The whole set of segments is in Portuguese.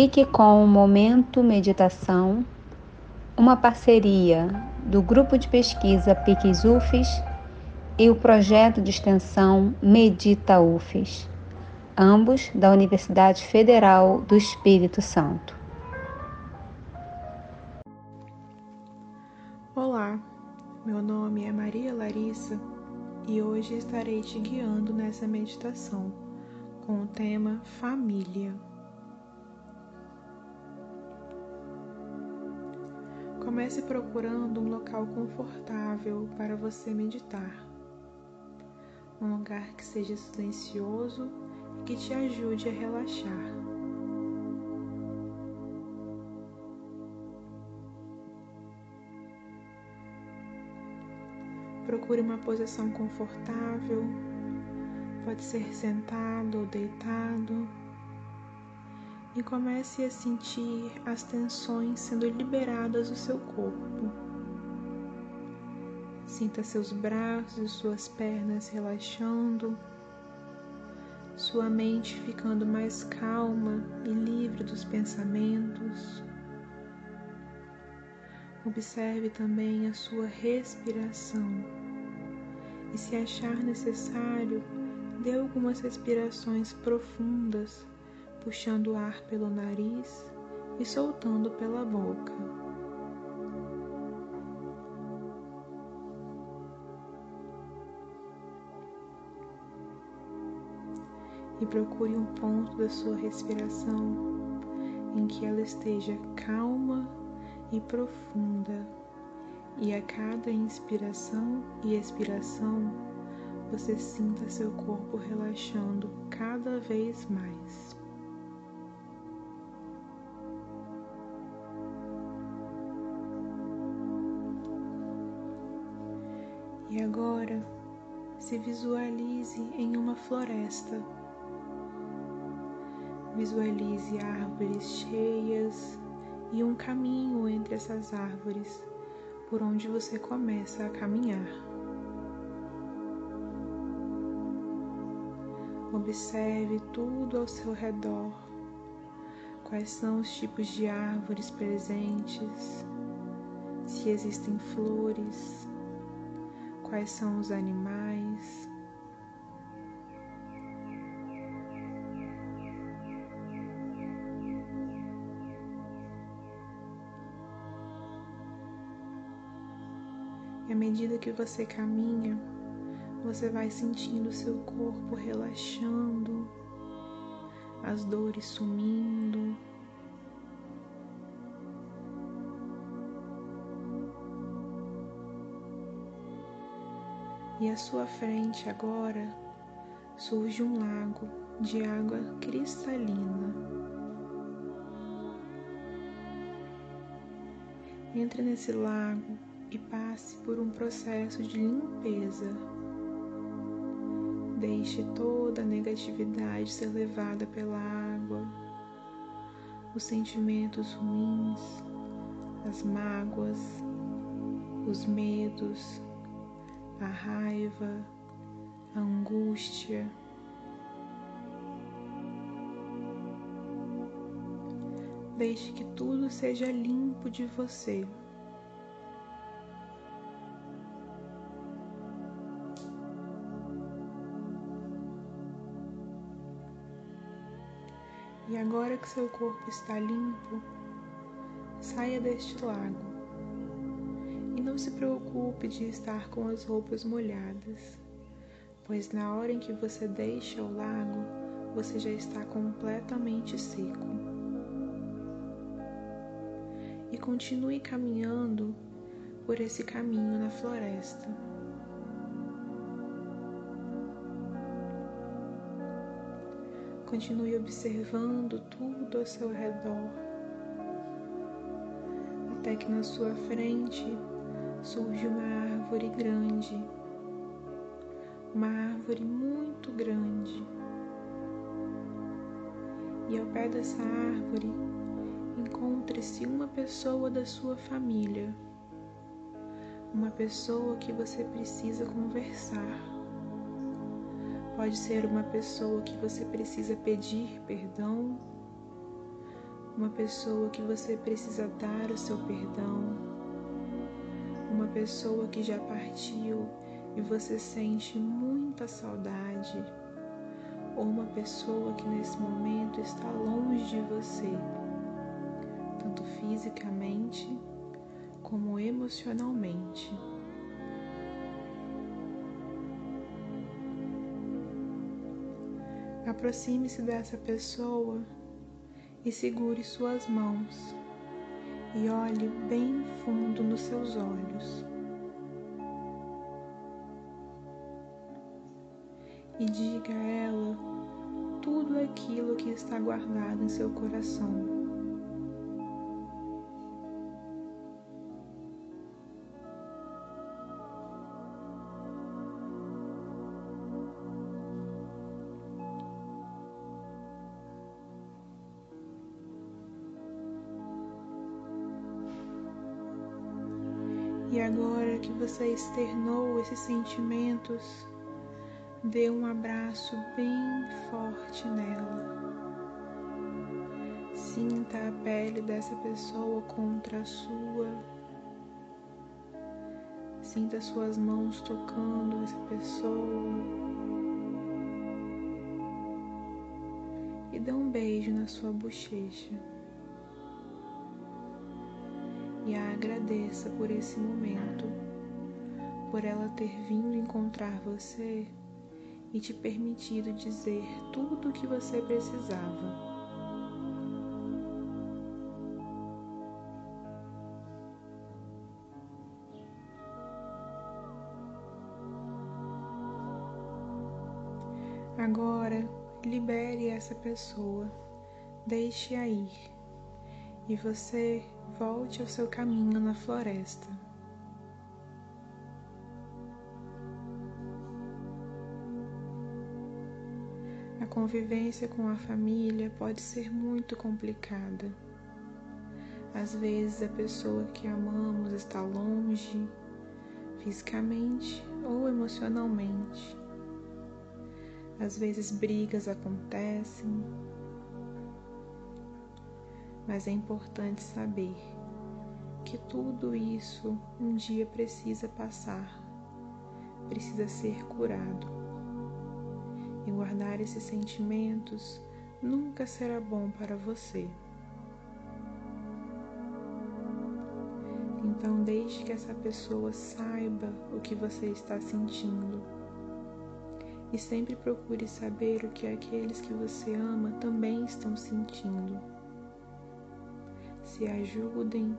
Fique com o Momento Meditação, uma parceria do Grupo de Pesquisa PICS UFES e o projeto de extensão Medita UFES, ambos da Universidade Federal do Espírito Santo. Olá, meu nome é Maria Larissa e hoje estarei te guiando nessa meditação com o tema Família. Comece procurando um local confortável para você meditar. Um lugar que seja silencioso e que te ajude a relaxar. Procure uma posição confortável, pode ser sentado ou deitado e comece a sentir as tensões sendo liberadas do seu corpo. Sinta seus braços e suas pernas relaxando, sua mente ficando mais calma e livre dos pensamentos. Observe também a sua respiração e, se achar necessário, dê algumas respirações profundas puxando o ar pelo nariz e soltando pela boca. E procure um ponto da sua respiração em que ela esteja calma e profunda, e a cada inspiração e expiração você sinta seu corpo relaxando cada vez mais. E agora se visualize em uma floresta. Visualize árvores cheias e um caminho entre essas árvores por onde você começa a caminhar. Observe tudo ao seu redor. Quais são os tipos de árvores presentes? Se existem flores, quais são os animais. E à medida que você caminha, você vai sentindo seu corpo relaxando, as dores sumindo. E à sua frente agora surge um lago de água cristalina. Entre nesse lago e passe por um processo de limpeza. Deixe toda a negatividade ser levada pela água, os sentimentos ruins, as mágoas, os medos, a raiva, a angústia. Deixe que tudo seja limpo de você. E agora que seu corpo está limpo, saia deste lago não se preocupe de estar com as roupas molhadas, pois na hora em que você deixa o lago, você já está completamente seco. E continue caminhando por esse caminho na floresta. Continue observando tudo ao seu redor, até que na sua frente surge uma árvore grande, uma árvore muito grande. E ao pé dessa árvore encontre-se uma pessoa da sua família, uma pessoa que você precisa conversar. Pode ser uma pessoa que você precisa pedir perdão, uma pessoa que você precisa dar o seu perdão, uma pessoa que já partiu e você sente muita saudade, ou uma pessoa que nesse momento está longe de você, tanto fisicamente como emocionalmente. Aproxime-se dessa pessoa e segure suas mãos e olhe bem fundo nos seus olhos. E diga a ela tudo aquilo que está guardado em seu coração. E agora que você externou esses sentimentos, dê um abraço bem forte nela. Sinta a pele dessa pessoa contra a sua. Sinta suas mãos tocando essa pessoa. E dê um beijo na sua bochecha e a agradeça por esse momento, por ela ter vindo encontrar você e te permitido dizer tudo o que você precisava. Agora, libere essa pessoa, deixe-a ir e você volte ao seu caminho na floresta. A convivência com a família pode ser muito complicada. Às vezes a pessoa que amamos está longe, fisicamente ou emocionalmente. Às vezes brigas acontecem, mas é importante saber que tudo isso um dia precisa passar, precisa ser curado. E guardar esses sentimentos nunca será bom para você. Então, deixe que essa pessoa saiba o que você está sentindo. E sempre procure saber o que aqueles que você ama também estão sentindo se ajudem,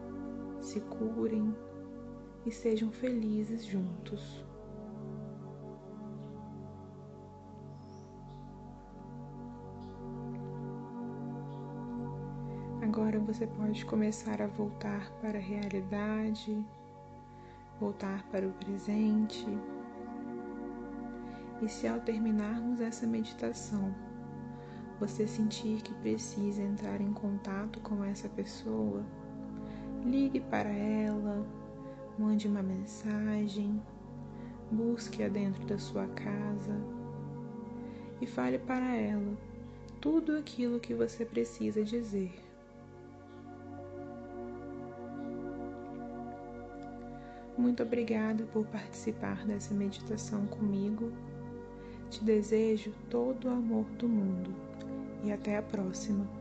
se curem e sejam felizes juntos. Agora você pode começar a voltar para a realidade, voltar para o presente. E se ao terminarmos essa meditação, você sentir que precisa entrar em contato com essa pessoa, ligue para ela, mande uma mensagem, busque-a dentro da sua casa e fale para ela tudo aquilo que você precisa dizer. Muito obrigada por participar dessa meditação comigo. Te desejo todo o amor do mundo e até a próxima.